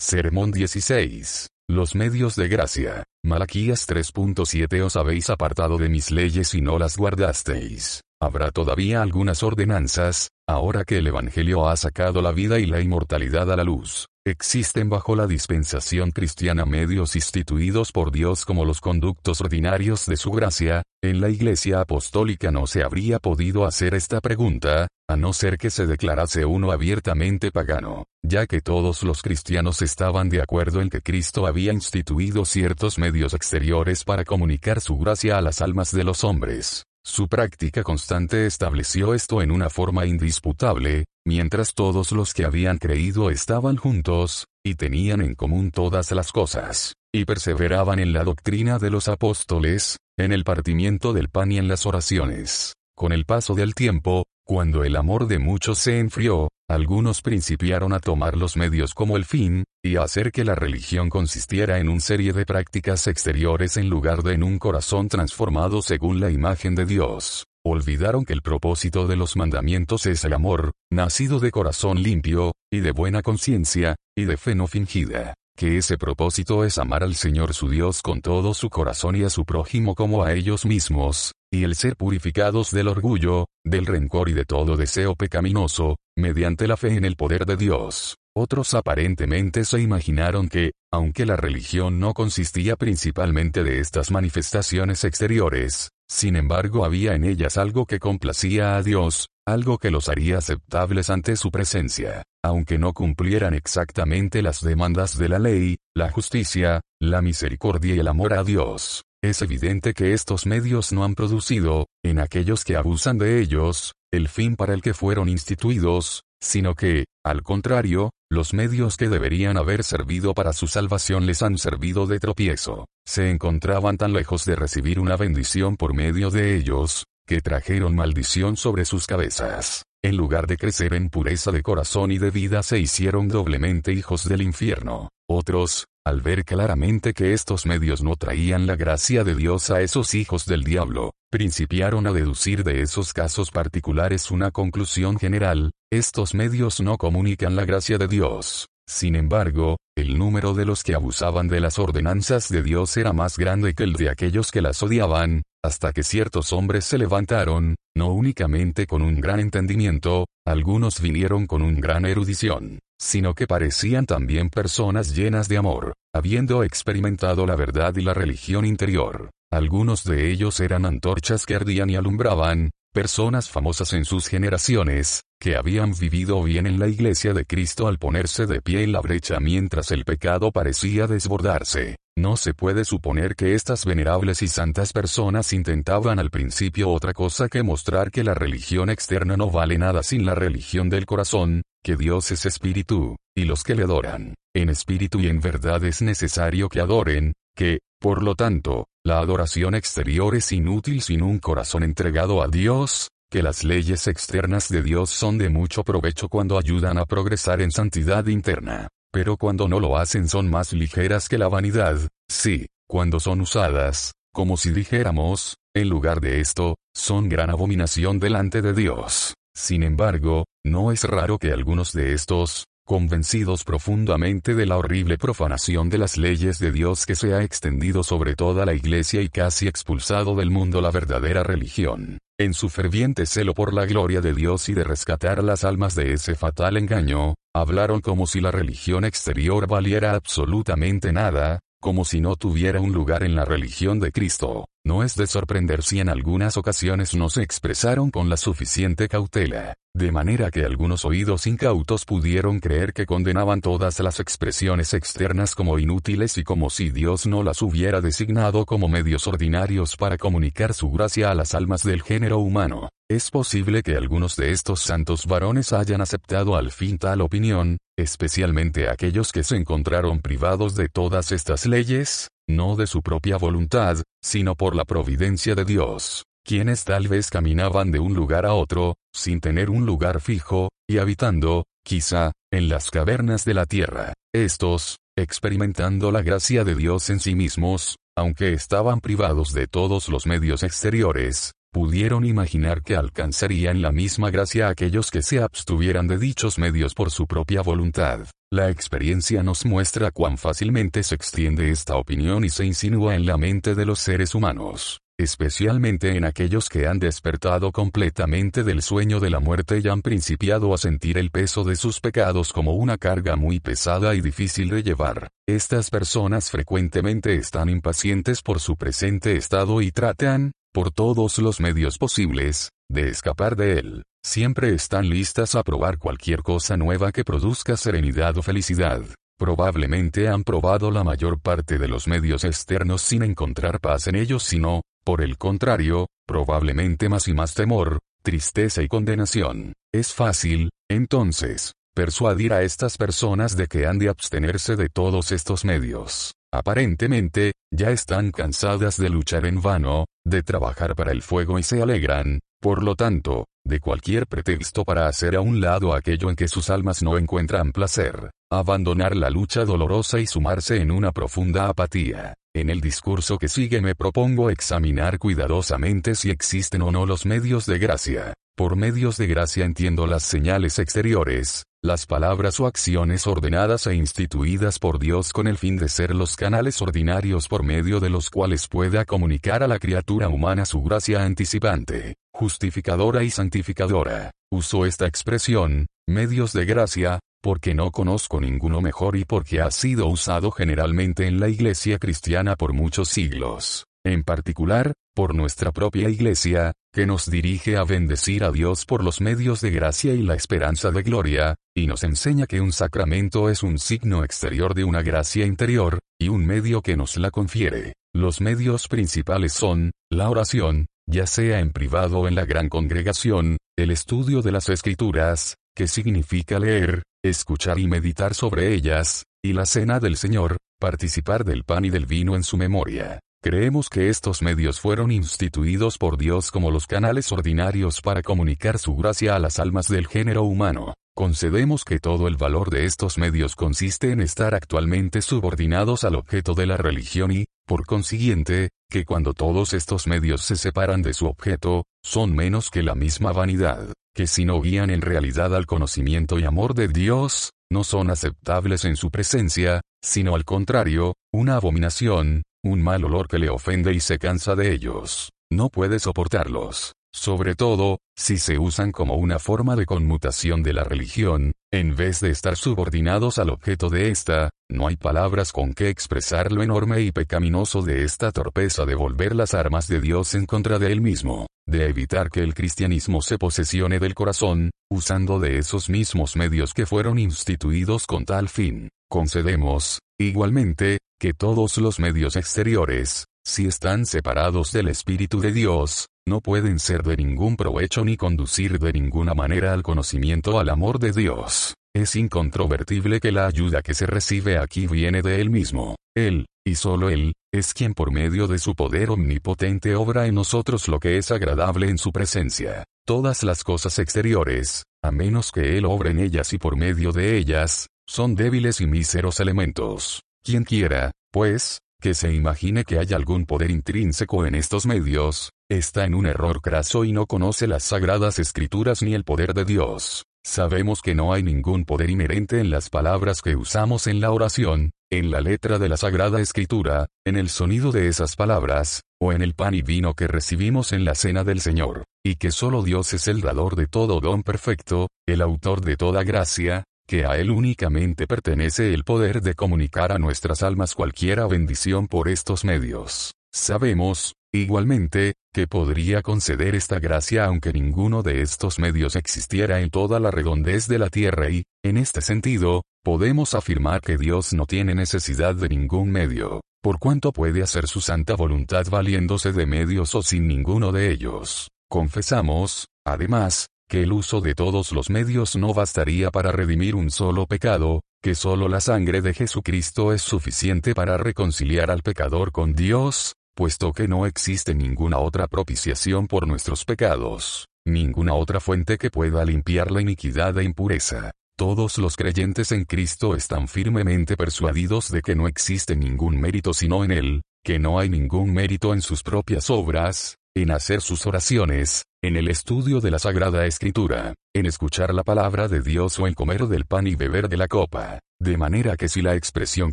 Sermón 16. Los medios de gracia. Malaquías 3.7 Os habéis apartado de mis leyes y no las guardasteis. Habrá todavía algunas ordenanzas, ahora que el Evangelio ha sacado la vida y la inmortalidad a la luz. Existen bajo la dispensación cristiana medios instituidos por Dios como los conductos ordinarios de su gracia, en la Iglesia Apostólica no se habría podido hacer esta pregunta, a no ser que se declarase uno abiertamente pagano, ya que todos los cristianos estaban de acuerdo en que Cristo había instituido ciertos medios exteriores para comunicar su gracia a las almas de los hombres. Su práctica constante estableció esto en una forma indisputable, mientras todos los que habían creído estaban juntos, y tenían en común todas las cosas, y perseveraban en la doctrina de los apóstoles, en el partimiento del pan y en las oraciones. Con el paso del tiempo, cuando el amor de muchos se enfrió, algunos principiaron a tomar los medios como el fin, y a hacer que la religión consistiera en una serie de prácticas exteriores en lugar de en un corazón transformado según la imagen de Dios. Olvidaron que el propósito de los mandamientos es el amor, nacido de corazón limpio, y de buena conciencia, y de fe no fingida que ese propósito es amar al Señor su Dios con todo su corazón y a su prójimo como a ellos mismos, y el ser purificados del orgullo, del rencor y de todo deseo pecaminoso, mediante la fe en el poder de Dios. Otros aparentemente se imaginaron que, aunque la religión no consistía principalmente de estas manifestaciones exteriores, sin embargo había en ellas algo que complacía a Dios, algo que los haría aceptables ante su presencia, aunque no cumplieran exactamente las demandas de la ley, la justicia, la misericordia y el amor a Dios. Es evidente que estos medios no han producido, en aquellos que abusan de ellos, el fin para el que fueron instituidos, sino que, al contrario, los medios que deberían haber servido para su salvación les han servido de tropiezo. Se encontraban tan lejos de recibir una bendición por medio de ellos, que trajeron maldición sobre sus cabezas. En lugar de crecer en pureza de corazón y de vida se hicieron doblemente hijos del infierno. Otros, al ver claramente que estos medios no traían la gracia de Dios a esos hijos del diablo, principiaron a deducir de esos casos particulares una conclusión general, estos medios no comunican la gracia de Dios. Sin embargo, el número de los que abusaban de las ordenanzas de Dios era más grande que el de aquellos que las odiaban, hasta que ciertos hombres se levantaron, no únicamente con un gran entendimiento, algunos vinieron con un gran erudición, sino que parecían también personas llenas de amor, habiendo experimentado la verdad y la religión interior. Algunos de ellos eran antorchas que ardían y alumbraban, personas famosas en sus generaciones, que habían vivido bien en la iglesia de Cristo al ponerse de pie en la brecha mientras el pecado parecía desbordarse. No se puede suponer que estas venerables y santas personas intentaban al principio otra cosa que mostrar que la religión externa no vale nada sin la religión del corazón, que Dios es espíritu, y los que le adoran, en espíritu y en verdad es necesario que adoren, que, por lo tanto, la adoración exterior es inútil sin un corazón entregado a Dios, que las leyes externas de Dios son de mucho provecho cuando ayudan a progresar en santidad interna pero cuando no lo hacen son más ligeras que la vanidad, sí, cuando son usadas, como si dijéramos, en lugar de esto, son gran abominación delante de Dios. Sin embargo, no es raro que algunos de estos, convencidos profundamente de la horrible profanación de las leyes de Dios que se ha extendido sobre toda la iglesia y casi expulsado del mundo la verdadera religión, en su ferviente celo por la gloria de Dios y de rescatar las almas de ese fatal engaño, hablaron como si la religión exterior valiera absolutamente nada, como si no tuviera un lugar en la religión de Cristo. No es de sorprender si en algunas ocasiones no se expresaron con la suficiente cautela. De manera que algunos oídos incautos pudieron creer que condenaban todas las expresiones externas como inútiles y como si Dios no las hubiera designado como medios ordinarios para comunicar su gracia a las almas del género humano. Es posible que algunos de estos santos varones hayan aceptado al fin tal opinión, especialmente aquellos que se encontraron privados de todas estas leyes, no de su propia voluntad, sino por la providencia de Dios quienes tal vez caminaban de un lugar a otro, sin tener un lugar fijo, y habitando, quizá, en las cavernas de la tierra. Estos, experimentando la gracia de Dios en sí mismos, aunque estaban privados de todos los medios exteriores, pudieron imaginar que alcanzarían la misma gracia aquellos que se abstuvieran de dichos medios por su propia voluntad. La experiencia nos muestra cuán fácilmente se extiende esta opinión y se insinúa en la mente de los seres humanos especialmente en aquellos que han despertado completamente del sueño de la muerte y han principiado a sentir el peso de sus pecados como una carga muy pesada y difícil de llevar. Estas personas frecuentemente están impacientes por su presente estado y tratan, por todos los medios posibles, de escapar de él. Siempre están listas a probar cualquier cosa nueva que produzca serenidad o felicidad. Probablemente han probado la mayor parte de los medios externos sin encontrar paz en ellos sino, por el contrario, probablemente más y más temor, tristeza y condenación. Es fácil, entonces, persuadir a estas personas de que han de abstenerse de todos estos medios. Aparentemente, ya están cansadas de luchar en vano, de trabajar para el fuego y se alegran, por lo tanto, de cualquier pretexto para hacer a un lado aquello en que sus almas no encuentran placer, abandonar la lucha dolorosa y sumarse en una profunda apatía. En el discurso que sigue me propongo examinar cuidadosamente si existen o no los medios de gracia. Por medios de gracia entiendo las señales exteriores, las palabras o acciones ordenadas e instituidas por Dios con el fin de ser los canales ordinarios por medio de los cuales pueda comunicar a la criatura humana su gracia anticipante, justificadora y santificadora. Uso esta expresión, medios de gracia, porque no conozco ninguno mejor y porque ha sido usado generalmente en la iglesia cristiana por muchos siglos. En particular, por nuestra propia iglesia, que nos dirige a bendecir a Dios por los medios de gracia y la esperanza de gloria, y nos enseña que un sacramento es un signo exterior de una gracia interior, y un medio que nos la confiere. Los medios principales son, la oración, ya sea en privado o en la gran congregación, el estudio de las escrituras, que significa leer, escuchar y meditar sobre ellas, y la cena del Señor, participar del pan y del vino en su memoria. Creemos que estos medios fueron instituidos por Dios como los canales ordinarios para comunicar su gracia a las almas del género humano. Concedemos que todo el valor de estos medios consiste en estar actualmente subordinados al objeto de la religión y, por consiguiente, que cuando todos estos medios se separan de su objeto, son menos que la misma vanidad que si no guían en realidad al conocimiento y amor de Dios, no son aceptables en su presencia, sino al contrario, una abominación, un mal olor que le ofende y se cansa de ellos. No puede soportarlos. Sobre todo, si se usan como una forma de conmutación de la religión, en vez de estar subordinados al objeto de esta, no hay palabras con que expresar lo enorme y pecaminoso de esta torpeza de volver las armas de Dios en contra de él mismo, de evitar que el cristianismo se posesione del corazón, usando de esos mismos medios que fueron instituidos con tal fin. Concedemos, igualmente, que todos los medios exteriores, si están separados del Espíritu de Dios, no pueden ser de ningún provecho ni conducir de ninguna manera al conocimiento al amor de Dios. Es incontrovertible que la ayuda que se recibe aquí viene de Él mismo. Él, y solo Él, es quien por medio de su poder omnipotente obra en nosotros lo que es agradable en su presencia. Todas las cosas exteriores, a menos que Él obre en ellas y por medio de ellas, son débiles y míseros elementos. Quien quiera, pues, que se imagine que hay algún poder intrínseco en estos medios, está en un error craso y no conoce las sagradas escrituras ni el poder de Dios. Sabemos que no hay ningún poder inherente en las palabras que usamos en la oración, en la letra de la Sagrada Escritura, en el sonido de esas palabras, o en el pan y vino que recibimos en la cena del Señor, y que solo Dios es el dador de todo don perfecto, el autor de toda gracia, que a Él únicamente pertenece el poder de comunicar a nuestras almas cualquiera bendición por estos medios. Sabemos, igualmente, que podría conceder esta gracia aunque ninguno de estos medios existiera en toda la redondez de la tierra y, en este sentido, podemos afirmar que Dios no tiene necesidad de ningún medio, por cuanto puede hacer su santa voluntad valiéndose de medios o sin ninguno de ellos. Confesamos, además, que el uso de todos los medios no bastaría para redimir un solo pecado, que solo la sangre de Jesucristo es suficiente para reconciliar al pecador con Dios, puesto que no existe ninguna otra propiciación por nuestros pecados, ninguna otra fuente que pueda limpiar la iniquidad e impureza. Todos los creyentes en Cristo están firmemente persuadidos de que no existe ningún mérito sino en Él, que no hay ningún mérito en sus propias obras, en hacer sus oraciones, en el estudio de la Sagrada Escritura, en escuchar la palabra de Dios o en comer del pan y beber de la copa. De manera que si la expresión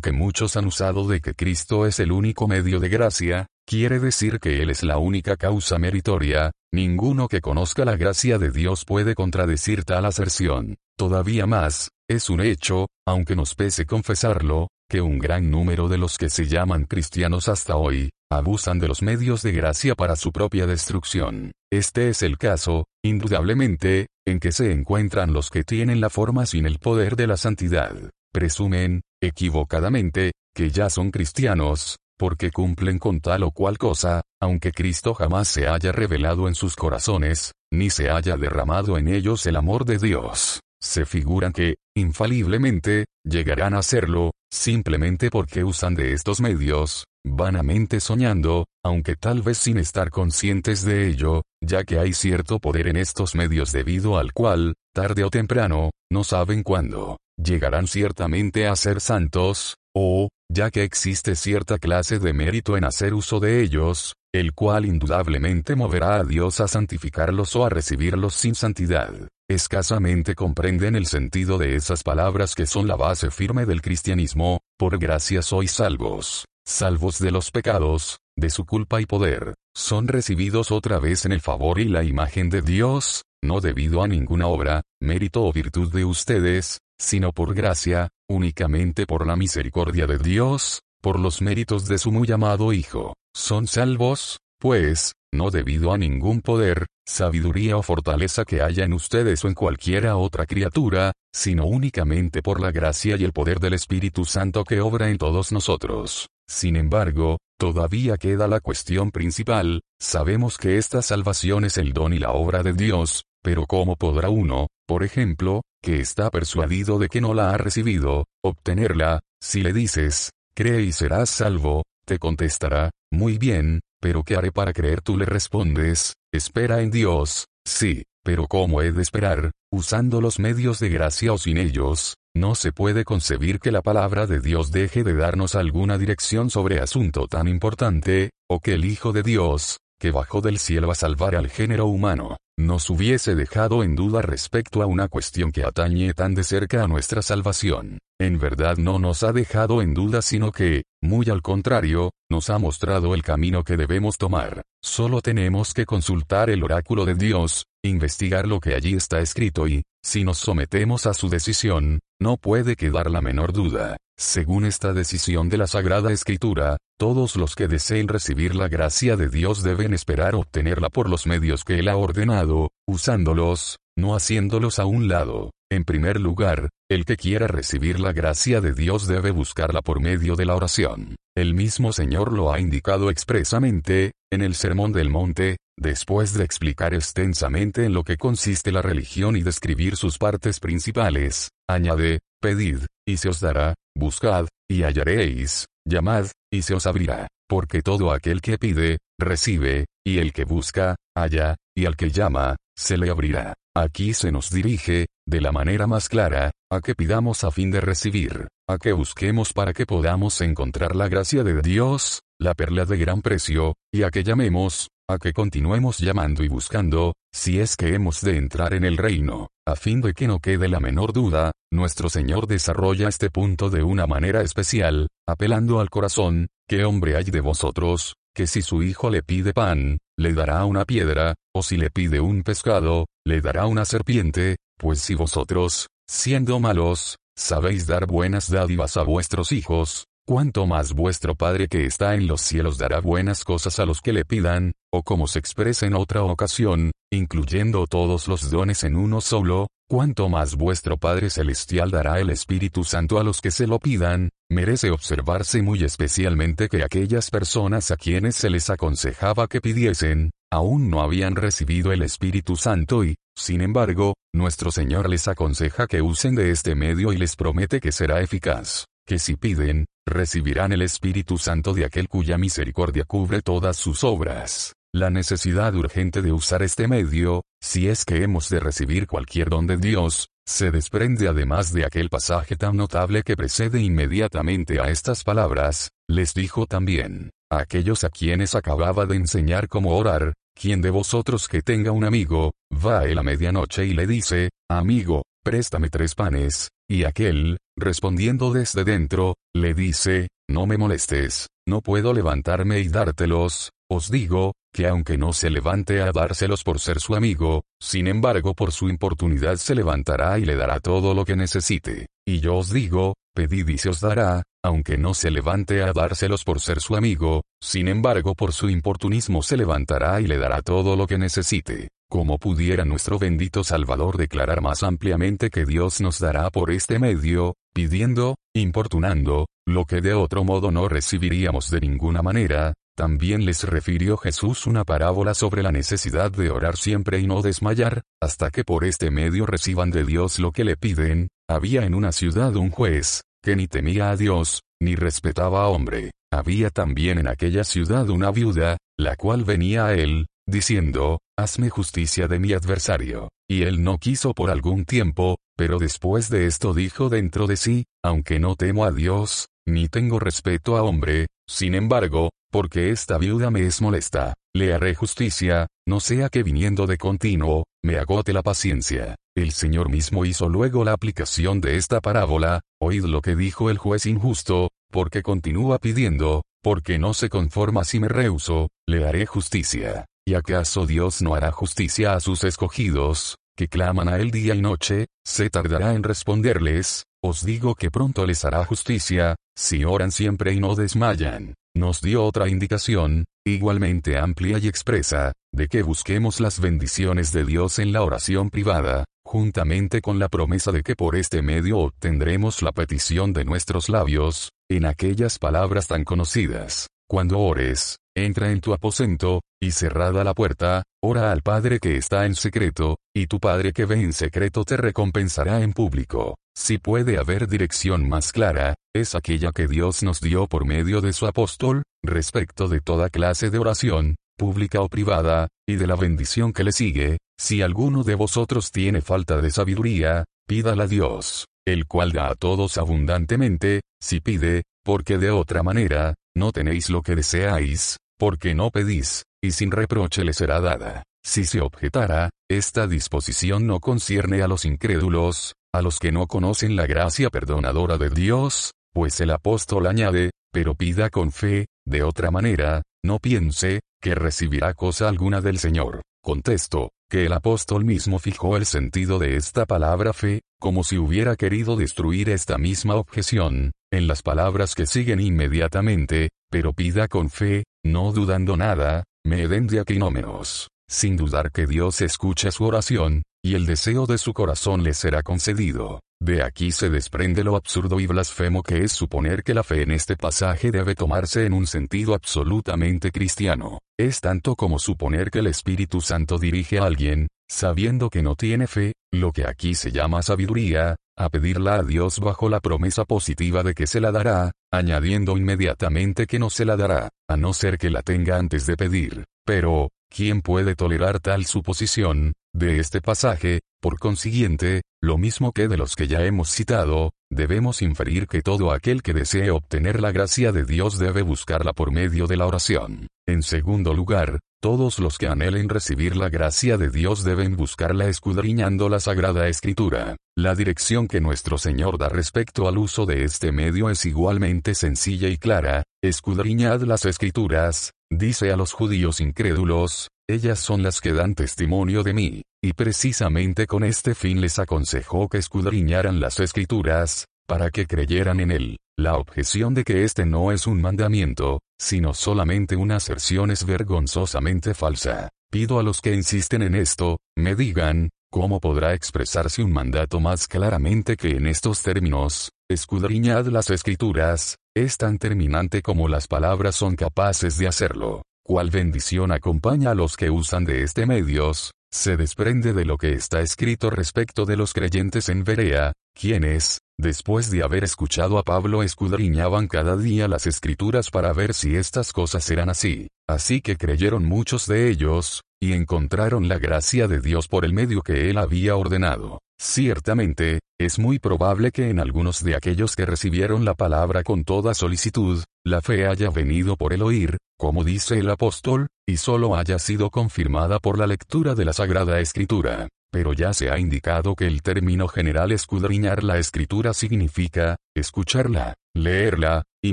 que muchos han usado de que Cristo es el único medio de gracia, quiere decir que Él es la única causa meritoria, ninguno que conozca la gracia de Dios puede contradecir tal aserción. Todavía más, es un hecho, aunque nos pese confesarlo, que un gran número de los que se llaman cristianos hasta hoy, abusan de los medios de gracia para su propia destrucción. Este es el caso, indudablemente, en que se encuentran los que tienen la forma sin el poder de la santidad. Presumen, equivocadamente, que ya son cristianos, porque cumplen con tal o cual cosa, aunque Cristo jamás se haya revelado en sus corazones, ni se haya derramado en ellos el amor de Dios. Se figuran que, infaliblemente, llegarán a hacerlo, simplemente porque usan de estos medios, vanamente soñando, aunque tal vez sin estar conscientes de ello, ya que hay cierto poder en estos medios debido al cual, tarde o temprano, no saben cuándo, llegarán ciertamente a ser santos, o, ya que existe cierta clase de mérito en hacer uso de ellos, el cual indudablemente moverá a Dios a santificarlos o a recibirlos sin santidad. Escasamente comprenden el sentido de esas palabras que son la base firme del cristianismo, por gracia sois salvos, salvos de los pecados, de su culpa y poder, son recibidos otra vez en el favor y la imagen de Dios, no debido a ninguna obra, mérito o virtud de ustedes, sino por gracia, únicamente por la misericordia de Dios, por los méritos de su muy amado Hijo, son salvos, pues, no debido a ningún poder, sabiduría o fortaleza que haya en ustedes o en cualquiera otra criatura, sino únicamente por la gracia y el poder del Espíritu Santo que obra en todos nosotros. Sin embargo, todavía queda la cuestión principal, sabemos que esta salvación es el don y la obra de Dios, pero ¿cómo podrá uno, por ejemplo, que está persuadido de que no la ha recibido, obtenerla, si le dices, cree y serás salvo, te contestará, muy bien, pero ¿qué haré para creer? Tú le respondes, espera en Dios, sí, pero ¿cómo he de esperar, usando los medios de gracia o sin ellos? No se puede concebir que la palabra de Dios deje de darnos alguna dirección sobre asunto tan importante, o que el Hijo de Dios, que bajó del cielo a salvar al género humano, nos hubiese dejado en duda respecto a una cuestión que atañe tan de cerca a nuestra salvación. En verdad no nos ha dejado en duda sino que, muy al contrario, nos ha mostrado el camino que debemos tomar. Solo tenemos que consultar el oráculo de Dios, investigar lo que allí está escrito y, si nos sometemos a su decisión, no puede quedar la menor duda. Según esta decisión de la Sagrada Escritura, todos los que deseen recibir la gracia de Dios deben esperar obtenerla por los medios que Él ha ordenado, usándolos, no haciéndolos a un lado. En primer lugar, el que quiera recibir la gracia de Dios debe buscarla por medio de la oración. El mismo Señor lo ha indicado expresamente, en el Sermón del Monte, después de explicar extensamente en lo que consiste la religión y describir sus partes principales, añade, pedid, y se os dará, buscad, y hallaréis, llamad, y se os abrirá, porque todo aquel que pide, recibe, y el que busca, halla, y al que llama, se le abrirá. Aquí se nos dirige, de la manera más clara, a que pidamos a fin de recibir, a que busquemos para que podamos encontrar la gracia de Dios, la perla de gran precio, y a que llamemos, a que continuemos llamando y buscando, si es que hemos de entrar en el reino, a fin de que no quede la menor duda, nuestro Señor desarrolla este punto de una manera especial, apelando al corazón, ¿qué hombre hay de vosotros, que si su hijo le pide pan, le dará una piedra, o si le pide un pescado, le dará una serpiente, pues si vosotros, siendo malos, sabéis dar buenas dádivas a vuestros hijos, cuánto más vuestro Padre que está en los cielos dará buenas cosas a los que le pidan, o como se expresa en otra ocasión, incluyendo todos los dones en uno solo, cuánto más vuestro Padre Celestial dará el Espíritu Santo a los que se lo pidan, merece observarse muy especialmente que aquellas personas a quienes se les aconsejaba que pidiesen, aún no habían recibido el Espíritu Santo y, sin embargo, nuestro Señor les aconseja que usen de este medio y les promete que será eficaz, que si piden, recibirán el Espíritu Santo de aquel cuya misericordia cubre todas sus obras. La necesidad urgente de usar este medio, si es que hemos de recibir cualquier don de Dios, se desprende además de aquel pasaje tan notable que precede inmediatamente a estas palabras, les dijo también, aquellos a quienes acababa de enseñar cómo orar, ¿quién de vosotros que tenga un amigo, va a él a medianoche y le dice, amigo, préstame tres panes, y aquel, respondiendo desde dentro, le dice, no me molestes, no puedo levantarme y dártelos, os digo, que aunque no se levante a dárselos por ser su amigo, sin embargo por su importunidad se levantará y le dará todo lo que necesite. Y yo os digo, pedid y se os dará, aunque no se levante a dárselos por ser su amigo, sin embargo por su importunismo se levantará y le dará todo lo que necesite. Como pudiera nuestro bendito Salvador declarar más ampliamente que Dios nos dará por este medio, pidiendo, importunando, lo que de otro modo no recibiríamos de ninguna manera, también les refirió Jesús una parábola sobre la necesidad de orar siempre y no desmayar, hasta que por este medio reciban de Dios lo que le piden, había en una ciudad un juez, que ni temía a Dios, ni respetaba a hombre. Había también en aquella ciudad una viuda, la cual venía a él, diciendo, Hazme justicia de mi adversario. Y él no quiso por algún tiempo, pero después de esto dijo dentro de sí, Aunque no temo a Dios, ni tengo respeto a hombre, sin embargo, porque esta viuda me es molesta, le haré justicia, no sea que viniendo de continuo, me agote la paciencia. El Señor mismo hizo luego la aplicación de esta parábola, oíd lo que dijo el juez injusto, porque continúa pidiendo, porque no se conforma si me rehuso, le haré justicia. ¿Y acaso Dios no hará justicia a sus escogidos, que claman a él día y noche, se tardará en responderles, os digo que pronto les hará justicia, si oran siempre y no desmayan. Nos dio otra indicación, igualmente amplia y expresa, de que busquemos las bendiciones de Dios en la oración privada, juntamente con la promesa de que por este medio obtendremos la petición de nuestros labios, en aquellas palabras tan conocidas. Cuando ores, entra en tu aposento, y cerrada la puerta, ora al Padre que está en secreto, y tu Padre que ve en secreto te recompensará en público. Si puede haber dirección más clara, es aquella que Dios nos dio por medio de su apóstol, respecto de toda clase de oración, pública o privada, y de la bendición que le sigue, si alguno de vosotros tiene falta de sabiduría, pídala a Dios, el cual da a todos abundantemente, si pide, porque de otra manera, no tenéis lo que deseáis, porque no pedís, y sin reproche le será dada. Si se objetara, esta disposición no concierne a los incrédulos, a los que no conocen la gracia perdonadora de Dios, pues el apóstol añade, pero pida con fe, de otra manera, no piense, que recibirá cosa alguna del Señor. Contesto, que el apóstol mismo fijó el sentido de esta palabra fe, como si hubiera querido destruir esta misma objeción, en las palabras que siguen inmediatamente, pero pida con fe, no dudando nada, me den diaquinómenos, sin dudar que Dios escucha su oración, y el deseo de su corazón le será concedido. De aquí se desprende lo absurdo y blasfemo que es suponer que la fe en este pasaje debe tomarse en un sentido absolutamente cristiano. Es tanto como suponer que el Espíritu Santo dirige a alguien, sabiendo que no tiene fe, lo que aquí se llama sabiduría, a pedirla a Dios bajo la promesa positiva de que se la dará, añadiendo inmediatamente que no se la dará, a no ser que la tenga antes de pedir. Pero, ¿quién puede tolerar tal suposición? De este pasaje, por consiguiente, lo mismo que de los que ya hemos citado, debemos inferir que todo aquel que desee obtener la gracia de Dios debe buscarla por medio de la oración. En segundo lugar, todos los que anhelen recibir la gracia de Dios deben buscarla escudriñando la Sagrada Escritura. La dirección que nuestro Señor da respecto al uso de este medio es igualmente sencilla y clara, escudriñad las Escrituras, dice a los judíos incrédulos, ellas son las que dan testimonio de mí, y precisamente con este fin les aconsejó que escudriñaran las escrituras, para que creyeran en él. La objeción de que este no es un mandamiento, sino solamente una aserción es vergonzosamente falsa. Pido a los que insisten en esto, me digan, ¿cómo podrá expresarse un mandato más claramente que en estos términos? Escudriñad las escrituras, es tan terminante como las palabras son capaces de hacerlo. ¿Cuál bendición acompaña a los que usan de este medios? Se desprende de lo que está escrito respecto de los creyentes en Berea, quienes, después de haber escuchado a Pablo, escudriñaban cada día las escrituras para ver si estas cosas eran así. Así que creyeron muchos de ellos, y encontraron la gracia de Dios por el medio que él había ordenado. Ciertamente, es muy probable que en algunos de aquellos que recibieron la palabra con toda solicitud, la fe haya venido por el oír, como dice el apóstol, y solo haya sido confirmada por la lectura de la Sagrada Escritura. Pero ya se ha indicado que el término general escudriñar la escritura significa, escucharla, leerla, y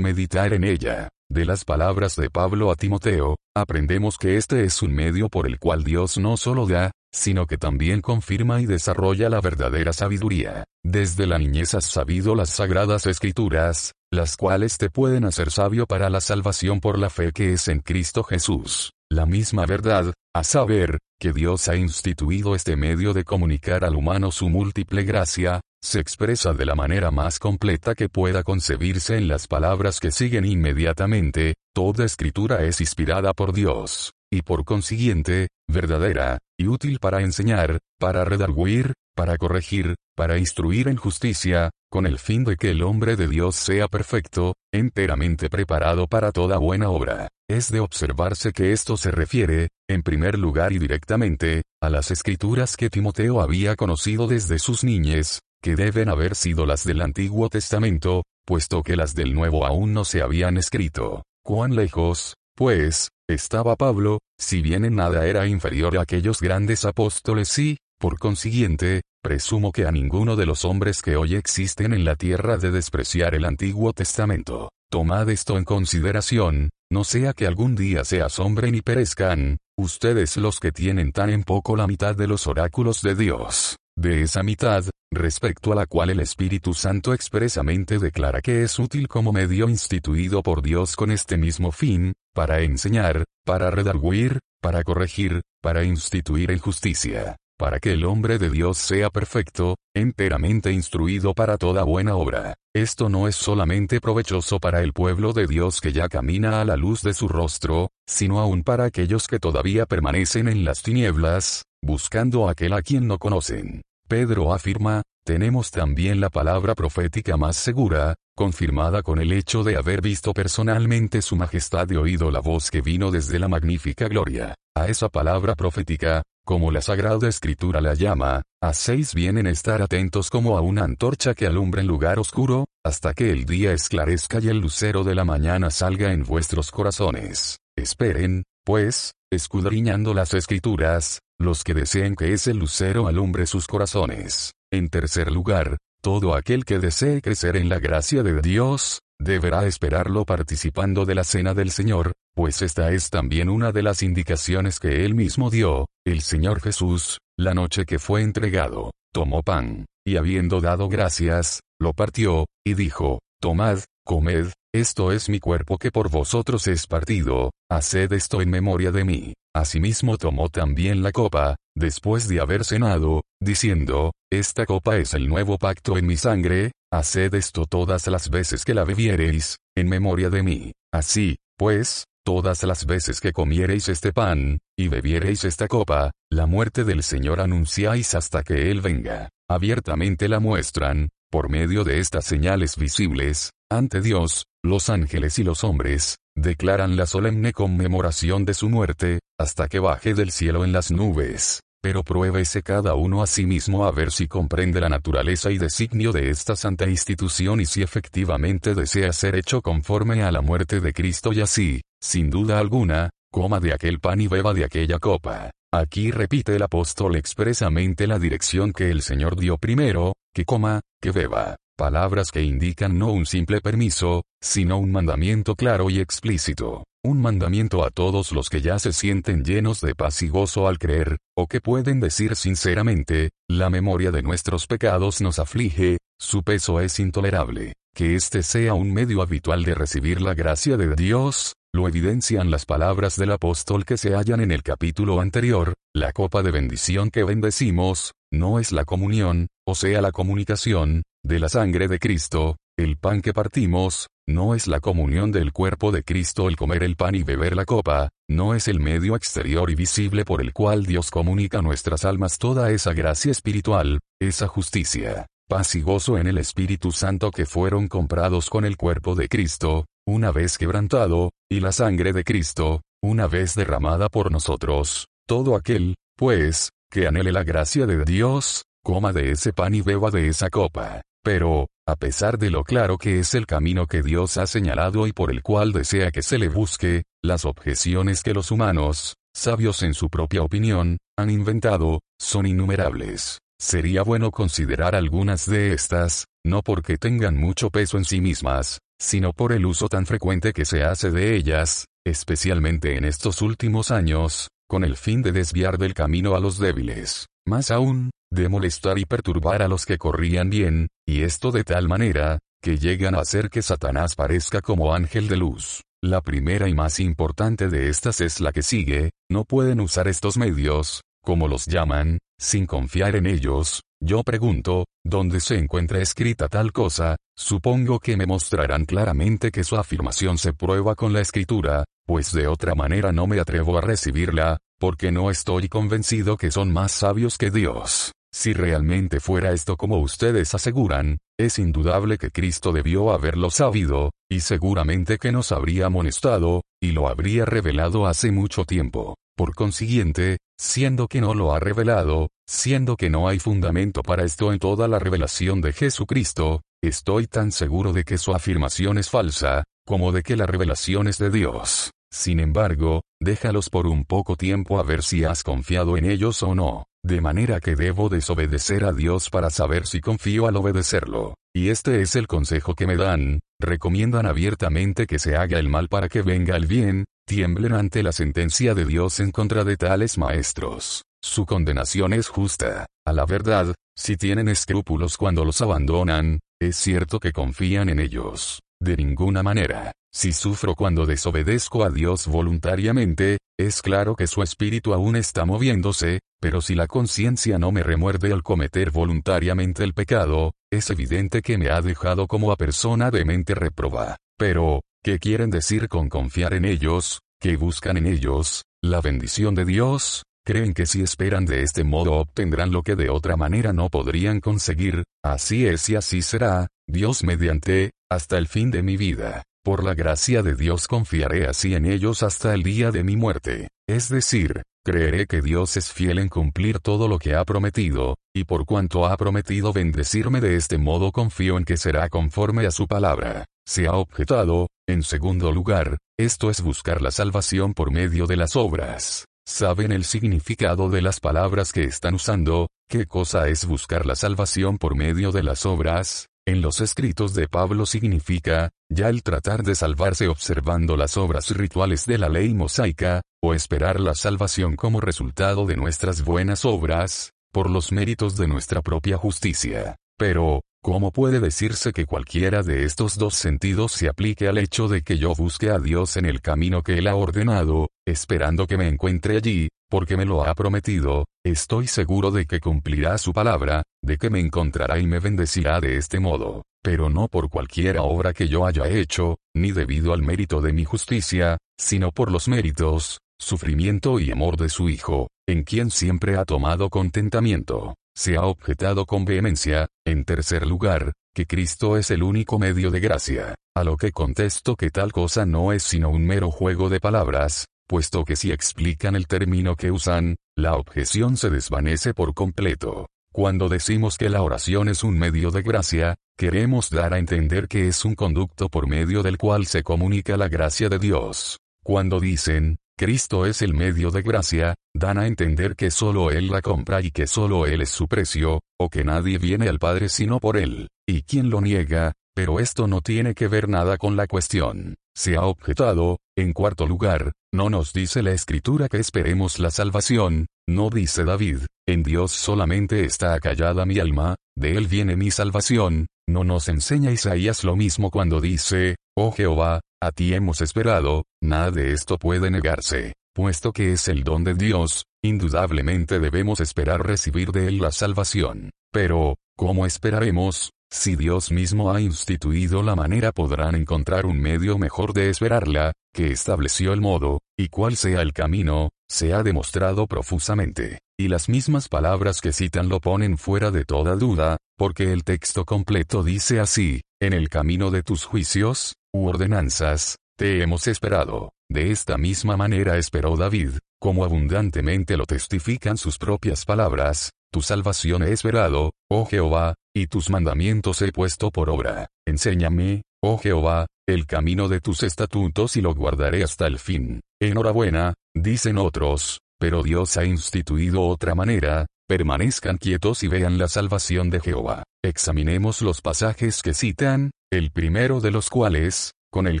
meditar en ella. De las palabras de Pablo a Timoteo, aprendemos que este es un medio por el cual Dios no solo da, sino que también confirma y desarrolla la verdadera sabiduría. Desde la niñez has sabido las sagradas escrituras, las cuales te pueden hacer sabio para la salvación por la fe que es en Cristo Jesús. La misma verdad, a saber, que Dios ha instituido este medio de comunicar al humano su múltiple gracia, se expresa de la manera más completa que pueda concebirse en las palabras que siguen inmediatamente, toda escritura es inspirada por Dios, y por consiguiente, verdadera, y útil para enseñar, para redarguir, para corregir, para instruir en justicia, con el fin de que el hombre de Dios sea perfecto, enteramente preparado para toda buena obra. Es de observarse que esto se refiere, en primer lugar y directamente, a las escrituras que Timoteo había conocido desde sus niñez, que deben haber sido las del Antiguo Testamento, puesto que las del Nuevo aún no se habían escrito. Cuán lejos, pues, estaba Pablo, si bien en nada era inferior a aquellos grandes apóstoles y, por consiguiente, presumo que a ninguno de los hombres que hoy existen en la tierra de despreciar el Antiguo Testamento. Tomad esto en consideración, no sea que algún día se asombren y perezcan, ustedes los que tienen tan en poco la mitad de los oráculos de Dios. De esa mitad, respecto a la cual el Espíritu Santo expresamente declara que es útil como medio instituido por Dios con este mismo fin, para enseñar, para redarguir, para corregir, para instituir en justicia para que el hombre de Dios sea perfecto, enteramente instruido para toda buena obra. Esto no es solamente provechoso para el pueblo de Dios que ya camina a la luz de su rostro, sino aún para aquellos que todavía permanecen en las tinieblas, buscando a aquel a quien no conocen. Pedro afirma, tenemos también la palabra profética más segura, confirmada con el hecho de haber visto personalmente su majestad y oído la voz que vino desde la magnífica gloria. A esa palabra profética, como la Sagrada Escritura la llama, hacéis bien en estar atentos como a una antorcha que alumbra en lugar oscuro, hasta que el día esclarezca y el lucero de la mañana salga en vuestros corazones. Esperen, pues, escudriñando las Escrituras, los que deseen que ese lucero alumbre sus corazones. En tercer lugar, todo aquel que desee crecer en la gracia de Dios, deberá esperarlo participando de la cena del Señor, pues esta es también una de las indicaciones que él mismo dio, el Señor Jesús, la noche que fue entregado, tomó pan, y habiendo dado gracias, lo partió, y dijo, Tomad, comed, esto es mi cuerpo que por vosotros es partido, haced esto en memoria de mí. Asimismo tomó también la copa, después de haber cenado, diciendo, Esta copa es el nuevo pacto en mi sangre, haced esto todas las veces que la bebiereis, en memoria de mí. Así, pues, todas las veces que comiereis este pan, y bebiereis esta copa, la muerte del Señor anunciáis hasta que Él venga. Abiertamente la muestran, por medio de estas señales visibles, ante Dios, los ángeles y los hombres, declaran la solemne conmemoración de su muerte, hasta que baje del cielo en las nubes. Pero pruébese cada uno a sí mismo a ver si comprende la naturaleza y designio de esta santa institución y si efectivamente desea ser hecho conforme a la muerte de Cristo y así, sin duda alguna, coma de aquel pan y beba de aquella copa. Aquí repite el apóstol expresamente la dirección que el Señor dio primero, que coma, que beba palabras que indican no un simple permiso, sino un mandamiento claro y explícito, un mandamiento a todos los que ya se sienten llenos de paz y gozo al creer, o que pueden decir sinceramente, la memoria de nuestros pecados nos aflige, su peso es intolerable, que este sea un medio habitual de recibir la gracia de Dios, lo evidencian las palabras del apóstol que se hallan en el capítulo anterior, la copa de bendición que bendecimos, no es la comunión, o sea la comunicación, de la sangre de Cristo, el pan que partimos, no es la comunión del cuerpo de Cristo el comer el pan y beber la copa, no es el medio exterior y visible por el cual Dios comunica a nuestras almas toda esa gracia espiritual, esa justicia, paz y gozo en el Espíritu Santo que fueron comprados con el cuerpo de Cristo, una vez quebrantado, y la sangre de Cristo, una vez derramada por nosotros, Todo aquel, pues, que anhele la gracia de Dios, coma de ese pan y beba de esa copa. Pero, a pesar de lo claro que es el camino que Dios ha señalado y por el cual desea que se le busque, las objeciones que los humanos, sabios en su propia opinión, han inventado, son innumerables. Sería bueno considerar algunas de estas, no porque tengan mucho peso en sí mismas, sino por el uso tan frecuente que se hace de ellas, especialmente en estos últimos años, con el fin de desviar del camino a los débiles. Más aún, de molestar y perturbar a los que corrían bien, y esto de tal manera, que llegan a hacer que Satanás parezca como ángel de luz. La primera y más importante de estas es la que sigue, no pueden usar estos medios, como los llaman, sin confiar en ellos, yo pregunto, ¿dónde se encuentra escrita tal cosa? Supongo que me mostrarán claramente que su afirmación se prueba con la escritura, pues de otra manera no me atrevo a recibirla, porque no estoy convencido que son más sabios que Dios. Si realmente fuera esto como ustedes aseguran, es indudable que Cristo debió haberlo sabido, y seguramente que nos habría amonestado, y lo habría revelado hace mucho tiempo. Por consiguiente, siendo que no lo ha revelado, siendo que no hay fundamento para esto en toda la revelación de Jesucristo, estoy tan seguro de que su afirmación es falsa, como de que la revelación es de Dios. Sin embargo, déjalos por un poco tiempo a ver si has confiado en ellos o no. De manera que debo desobedecer a Dios para saber si confío al obedecerlo. Y este es el consejo que me dan, recomiendan abiertamente que se haga el mal para que venga el bien, tiemblen ante la sentencia de Dios en contra de tales maestros. Su condenación es justa. A la verdad, si tienen escrúpulos cuando los abandonan, es cierto que confían en ellos. De ninguna manera. Si sufro cuando desobedezco a Dios voluntariamente, es claro que su espíritu aún está moviéndose, pero si la conciencia no me remuerde al cometer voluntariamente el pecado, es evidente que me ha dejado como a persona de mente reproba. Pero, ¿qué quieren decir con confiar en ellos? ¿Qué buscan en ellos? ¿La bendición de Dios? Creen que si esperan de este modo obtendrán lo que de otra manera no podrían conseguir, así es y así será, Dios mediante, hasta el fin de mi vida. Por la gracia de Dios confiaré así en ellos hasta el día de mi muerte. Es decir, creeré que Dios es fiel en cumplir todo lo que ha prometido, y por cuanto ha prometido bendecirme de este modo confío en que será conforme a su palabra. Se ha objetado, en segundo lugar, esto es buscar la salvación por medio de las obras. ¿Saben el significado de las palabras que están usando? ¿Qué cosa es buscar la salvación por medio de las obras? En los escritos de Pablo significa, ya el tratar de salvarse observando las obras rituales de la ley mosaica, o esperar la salvación como resultado de nuestras buenas obras, por los méritos de nuestra propia justicia. Pero, ¿Cómo puede decirse que cualquiera de estos dos sentidos se aplique al hecho de que yo busque a Dios en el camino que Él ha ordenado, esperando que me encuentre allí, porque me lo ha prometido, estoy seguro de que cumplirá su palabra, de que me encontrará y me bendecirá de este modo, pero no por cualquiera obra que yo haya hecho, ni debido al mérito de mi justicia, sino por los méritos, sufrimiento y amor de su Hijo, en quien siempre ha tomado contentamiento se ha objetado con vehemencia, en tercer lugar, que Cristo es el único medio de gracia, a lo que contesto que tal cosa no es sino un mero juego de palabras, puesto que si explican el término que usan, la objeción se desvanece por completo. Cuando decimos que la oración es un medio de gracia, queremos dar a entender que es un conducto por medio del cual se comunica la gracia de Dios. Cuando dicen, Cristo es el medio de gracia, dan a entender que solo Él la compra y que solo Él es su precio, o que nadie viene al Padre sino por Él. ¿Y quién lo niega? Pero esto no tiene que ver nada con la cuestión. Se ha objetado, en cuarto lugar, no nos dice la Escritura que esperemos la salvación, no dice David, en Dios solamente está acallada mi alma, de Él viene mi salvación, no nos enseña Isaías lo mismo cuando dice, oh Jehová, a ti hemos esperado, nada de esto puede negarse. Puesto que es el don de Dios, indudablemente debemos esperar recibir de Él la salvación. Pero, ¿cómo esperaremos? Si Dios mismo ha instituido la manera podrán encontrar un medio mejor de esperarla, que estableció el modo, y cuál sea el camino, se ha demostrado profusamente. Y las mismas palabras que citan lo ponen fuera de toda duda, porque el texto completo dice así, en el camino de tus juicios, u ordenanzas, te hemos esperado. De esta misma manera esperó David, como abundantemente lo testifican sus propias palabras, tu salvación he esperado, oh Jehová, y tus mandamientos he puesto por obra. Enséñame, oh Jehová, el camino de tus estatutos y lo guardaré hasta el fin. Enhorabuena, dicen otros, pero Dios ha instituido otra manera, permanezcan quietos y vean la salvación de Jehová. Examinemos los pasajes que citan, el primero de los cuales, con el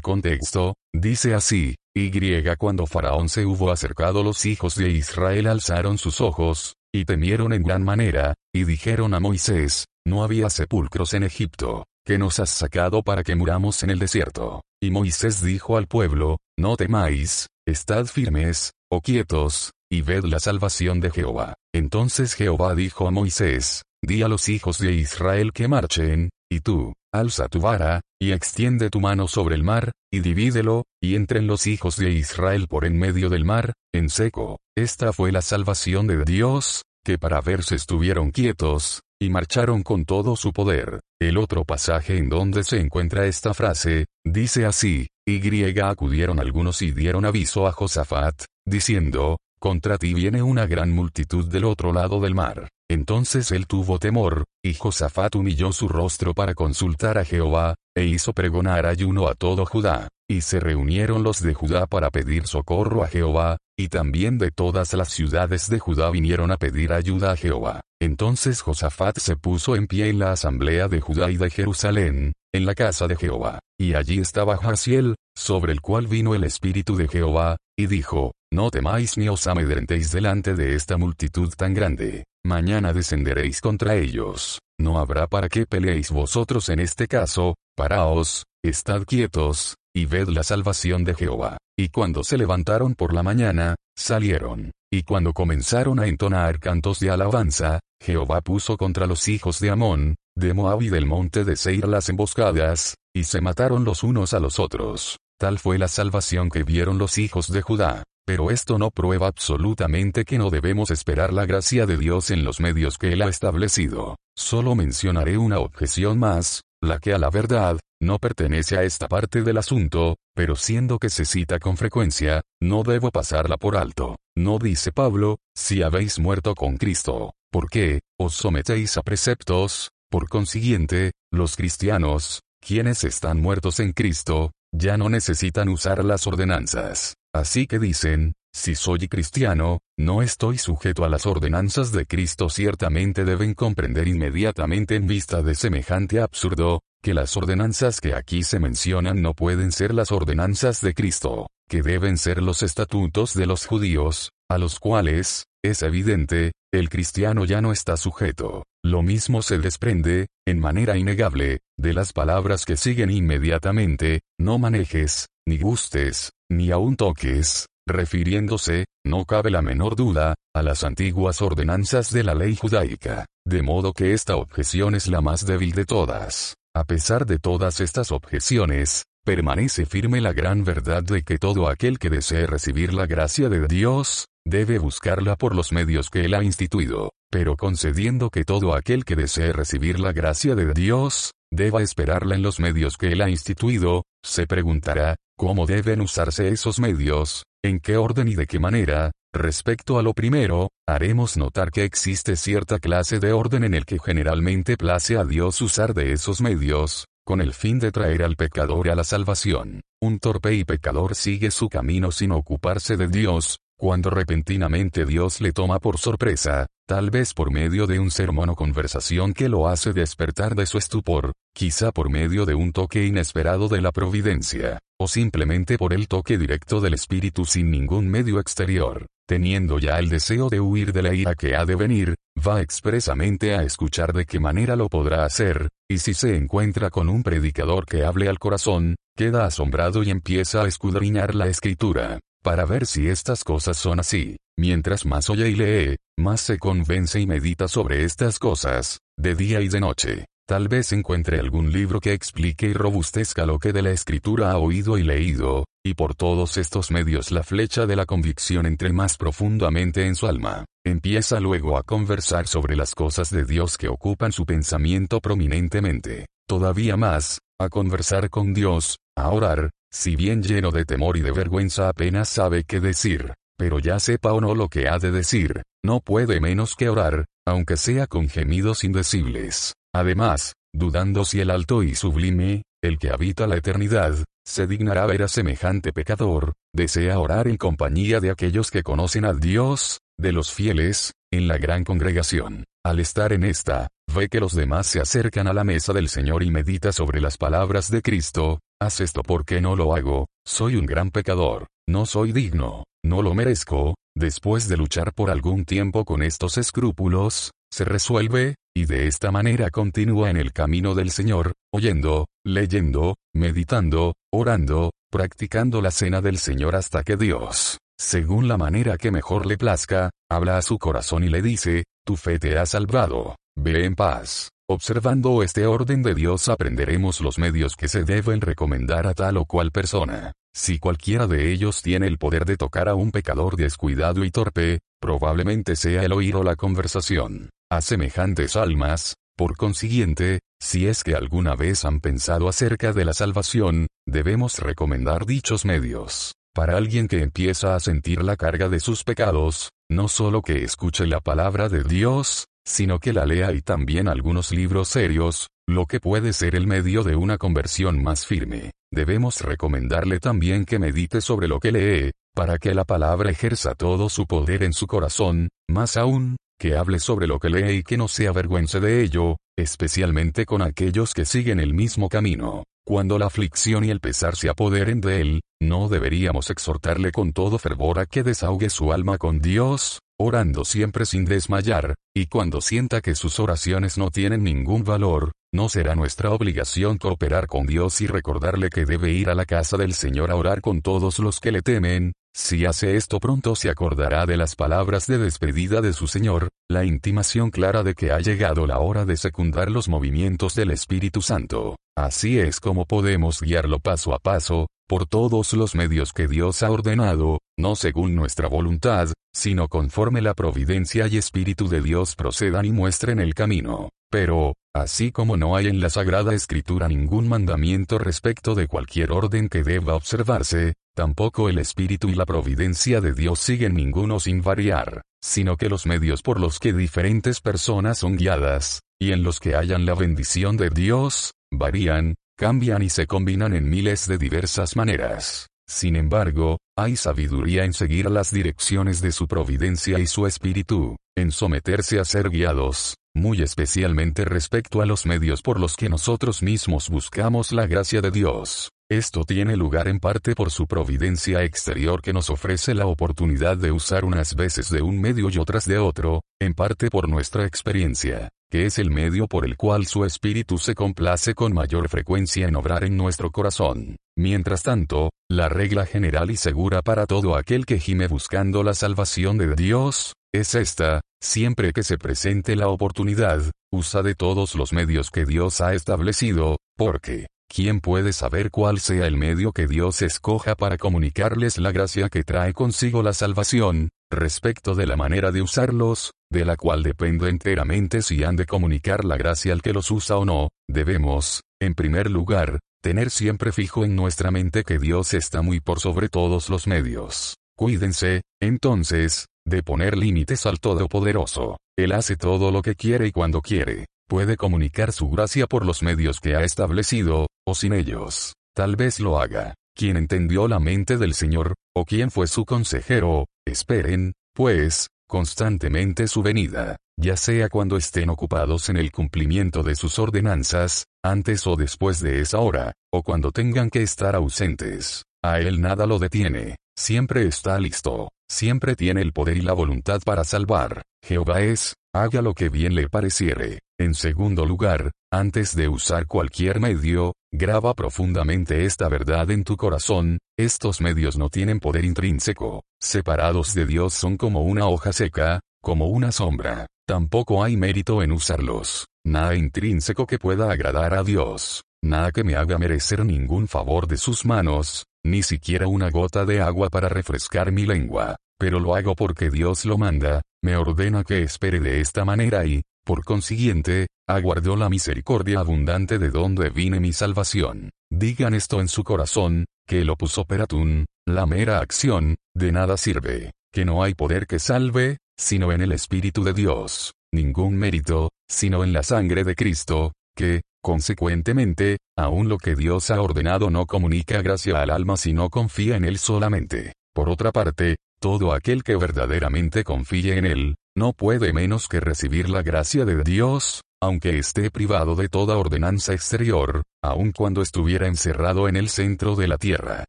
contexto, dice así, y cuando Faraón se hubo acercado los hijos de Israel alzaron sus ojos, y temieron en gran manera, y dijeron a Moisés, no había sepulcros en Egipto, que nos has sacado para que muramos en el desierto. Y Moisés dijo al pueblo, no temáis, estad firmes, o quietos, y ved la salvación de Jehová. Entonces Jehová dijo a Moisés, di a los hijos de Israel que marchen, y tú, alza tu vara, y extiende tu mano sobre el mar, y divídelo, y entren los hijos de Israel por en medio del mar, en seco. Esta fue la salvación de Dios, que para verse estuvieron quietos, y marcharon con todo su poder. El otro pasaje en donde se encuentra esta frase, dice así, y acudieron algunos y dieron aviso a Josafat, diciendo, contra ti viene una gran multitud del otro lado del mar. Entonces él tuvo temor, y Josafat humilló su rostro para consultar a Jehová, e hizo pregonar ayuno a todo Judá. Y se reunieron los de Judá para pedir socorro a Jehová, y también de todas las ciudades de Judá vinieron a pedir ayuda a Jehová. Entonces Josafat se puso en pie en la asamblea de Judá y de Jerusalén, en la casa de Jehová. Y allí estaba Jaciel, sobre el cual vino el Espíritu de Jehová, y dijo, No temáis ni os amedrentéis delante de esta multitud tan grande. Mañana descenderéis contra ellos. No habrá para qué peleéis vosotros en este caso, paraos, estad quietos, y ved la salvación de Jehová. Y cuando se levantaron por la mañana, salieron. Y cuando comenzaron a entonar cantos de alabanza, Jehová puso contra los hijos de Amón, de Moab y del monte de Seir las emboscadas, y se mataron los unos a los otros. Tal fue la salvación que vieron los hijos de Judá. Pero esto no prueba absolutamente que no debemos esperar la gracia de Dios en los medios que Él ha establecido. Solo mencionaré una objeción más, la que a la verdad, no pertenece a esta parte del asunto, pero siendo que se cita con frecuencia, no debo pasarla por alto. No dice Pablo, si habéis muerto con Cristo, ¿por qué? Os sometéis a preceptos, por consiguiente, los cristianos, quienes están muertos en Cristo, ya no necesitan usar las ordenanzas. Así que dicen, si soy cristiano, no estoy sujeto a las ordenanzas de Cristo. Ciertamente deben comprender inmediatamente en vista de semejante absurdo, que las ordenanzas que aquí se mencionan no pueden ser las ordenanzas de Cristo, que deben ser los estatutos de los judíos, a los cuales, es evidente, el cristiano ya no está sujeto. Lo mismo se desprende, en manera innegable, de las palabras que siguen inmediatamente, no manejes, ni gustes, ni aun toques, refiriéndose, no cabe la menor duda, a las antiguas ordenanzas de la ley judaica, de modo que esta objeción es la más débil de todas. A pesar de todas estas objeciones, permanece firme la gran verdad de que todo aquel que desee recibir la gracia de Dios, debe buscarla por los medios que Él ha instituido, pero concediendo que todo aquel que desee recibir la gracia de Dios, deba esperarla en los medios que Él ha instituido, se preguntará, ¿cómo deben usarse esos medios? ¿En qué orden y de qué manera? Respecto a lo primero, haremos notar que existe cierta clase de orden en el que generalmente place a Dios usar de esos medios, con el fin de traer al pecador a la salvación. Un torpe y pecador sigue su camino sin ocuparse de Dios, cuando repentinamente Dios le toma por sorpresa, tal vez por medio de un sermón o conversación que lo hace despertar de su estupor, quizá por medio de un toque inesperado de la providencia, o simplemente por el toque directo del Espíritu sin ningún medio exterior, teniendo ya el deseo de huir de la ira que ha de venir, va expresamente a escuchar de qué manera lo podrá hacer, y si se encuentra con un predicador que hable al corazón, queda asombrado y empieza a escudriñar la escritura para ver si estas cosas son así. Mientras más oye y lee, más se convence y medita sobre estas cosas, de día y de noche. Tal vez encuentre algún libro que explique y robustezca lo que de la escritura ha oído y leído, y por todos estos medios la flecha de la convicción entre más profundamente en su alma. Empieza luego a conversar sobre las cosas de Dios que ocupan su pensamiento prominentemente. Todavía más, a conversar con Dios, a orar, si bien lleno de temor y de vergüenza apenas sabe qué decir, pero ya sepa o no lo que ha de decir, no puede menos que orar, aunque sea con gemidos indecibles. Además, dudando si el alto y sublime, el que habita la eternidad, se dignará ver a semejante pecador, desea orar en compañía de aquellos que conocen a Dios, de los fieles, en la gran congregación. Al estar en esta, ve que los demás se acercan a la mesa del Señor y medita sobre las palabras de Cristo, haz esto porque no lo hago, soy un gran pecador, no soy digno, no lo merezco, después de luchar por algún tiempo con estos escrúpulos, se resuelve, y de esta manera continúa en el camino del Señor, oyendo, leyendo, meditando, orando, practicando la cena del Señor hasta que Dios, según la manera que mejor le plazca, habla a su corazón y le dice, tu fe te ha salvado, ve en paz. Observando este orden de Dios aprenderemos los medios que se deben recomendar a tal o cual persona. Si cualquiera de ellos tiene el poder de tocar a un pecador descuidado y torpe, probablemente sea el oír o la conversación. A semejantes almas, por consiguiente, si es que alguna vez han pensado acerca de la salvación, debemos recomendar dichos medios. Para alguien que empieza a sentir la carga de sus pecados, no solo que escuche la palabra de Dios, sino que la lea y también algunos libros serios, lo que puede ser el medio de una conversión más firme. Debemos recomendarle también que medite sobre lo que lee, para que la palabra ejerza todo su poder en su corazón, más aún, que hable sobre lo que lee y que no se avergüence de ello, especialmente con aquellos que siguen el mismo camino. Cuando la aflicción y el pesar se apoderen de él, no deberíamos exhortarle con todo fervor a que desahogue su alma con Dios, orando siempre sin desmayar, y cuando sienta que sus oraciones no tienen ningún valor, no será nuestra obligación cooperar con Dios y recordarle que debe ir a la casa del Señor a orar con todos los que le temen, si hace esto pronto se acordará de las palabras de despedida de su Señor, la intimación clara de que ha llegado la hora de secundar los movimientos del Espíritu Santo. Así es como podemos guiarlo paso a paso, por todos los medios que Dios ha ordenado, no según nuestra voluntad, sino conforme la providencia y Espíritu de Dios procedan y muestren el camino. Pero, así como no hay en la Sagrada Escritura ningún mandamiento respecto de cualquier orden que deba observarse, tampoco el Espíritu y la providencia de Dios siguen ninguno sin variar, sino que los medios por los que diferentes personas son guiadas, y en los que hayan la bendición de Dios, varían, cambian y se combinan en miles de diversas maneras. Sin embargo, hay sabiduría en seguir las direcciones de su providencia y su espíritu, en someterse a ser guiados, muy especialmente respecto a los medios por los que nosotros mismos buscamos la gracia de Dios. Esto tiene lugar en parte por su providencia exterior que nos ofrece la oportunidad de usar unas veces de un medio y otras de otro, en parte por nuestra experiencia, que es el medio por el cual su espíritu se complace con mayor frecuencia en obrar en nuestro corazón. Mientras tanto, la regla general y segura para todo aquel que gime buscando la salvación de Dios, es esta, siempre que se presente la oportunidad, usa de todos los medios que Dios ha establecido, porque, ¿quién puede saber cuál sea el medio que Dios escoja para comunicarles la gracia que trae consigo la salvación, respecto de la manera de usarlos, de la cual depende enteramente si han de comunicar la gracia al que los usa o no, debemos, en primer lugar, tener siempre fijo en nuestra mente que Dios está muy por sobre todos los medios. Cuídense, entonces, de poner límites al Todopoderoso. Él hace todo lo que quiere y cuando quiere. Puede comunicar su gracia por los medios que ha establecido, o sin ellos. Tal vez lo haga. Quien entendió la mente del Señor, o quien fue su consejero, esperen, pues, constantemente su venida, ya sea cuando estén ocupados en el cumplimiento de sus ordenanzas, antes o después de esa hora, o cuando tengan que estar ausentes. A él nada lo detiene, siempre está listo, siempre tiene el poder y la voluntad para salvar. Jehová es, haga lo que bien le pareciere. En segundo lugar, antes de usar cualquier medio, graba profundamente esta verdad en tu corazón, estos medios no tienen poder intrínseco, separados de Dios son como una hoja seca, como una sombra, tampoco hay mérito en usarlos, nada intrínseco que pueda agradar a Dios, nada que me haga merecer ningún favor de sus manos, ni siquiera una gota de agua para refrescar mi lengua, pero lo hago porque Dios lo manda, me ordena que espere de esta manera y, por consiguiente, aguardó la misericordia abundante de donde vine mi salvación. Digan esto en su corazón, que el opus operatum, la mera acción, de nada sirve. que no hay poder que salve, sino en el Espíritu de Dios, ningún mérito, sino en la sangre de Cristo, que, consecuentemente, aun lo que Dios ha ordenado no comunica gracia al alma si no confía en Él solamente. Por otra parte, todo aquel que verdaderamente confíe en Él, no puede menos que recibir la gracia de Dios, aunque esté privado de toda ordenanza exterior, aun cuando estuviera encerrado en el centro de la tierra.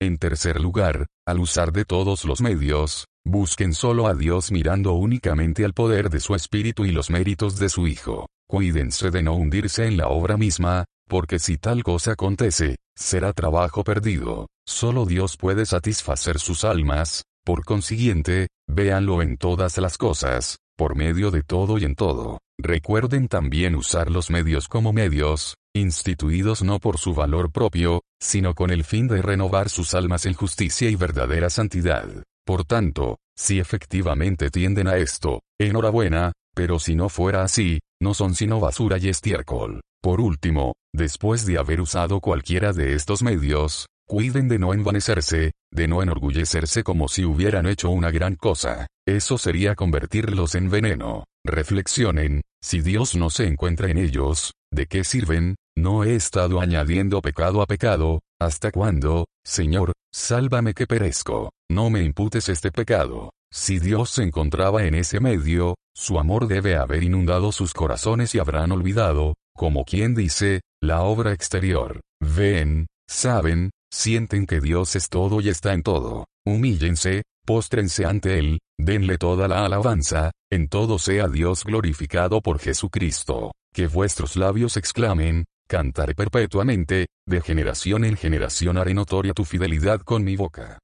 En tercer lugar, al usar de todos los medios, busquen solo a Dios mirando únicamente al poder de su Espíritu y los méritos de su Hijo. Cuídense de no hundirse en la obra misma, porque si tal cosa acontece, será trabajo perdido. Solo Dios puede satisfacer sus almas, por consiguiente, véanlo en todas las cosas, por medio de todo y en todo. Recuerden también usar los medios como medios, instituidos no por su valor propio, sino con el fin de renovar sus almas en justicia y verdadera santidad. Por tanto, si efectivamente tienden a esto, enhorabuena, pero si no fuera así, no son sino basura y estiércol. Por último, después de haber usado cualquiera de estos medios, cuiden de no envanecerse, de no enorgullecerse como si hubieran hecho una gran cosa. Eso sería convertirlos en veneno. Reflexionen, si Dios no se encuentra en ellos, ¿de qué sirven? No he estado añadiendo pecado a pecado, ¿hasta cuándo, Señor, sálvame que perezco? No me imputes este pecado. Si Dios se encontraba en ese medio, su amor debe haber inundado sus corazones y habrán olvidado, como quien dice, la obra exterior. Ven, saben, sienten que Dios es todo y está en todo. Humíllense, póstrense ante Él, denle toda la alabanza, en todo sea Dios glorificado por Jesucristo. Que vuestros labios exclamen, cantaré perpetuamente, de generación en generación haré notoria tu fidelidad con mi boca.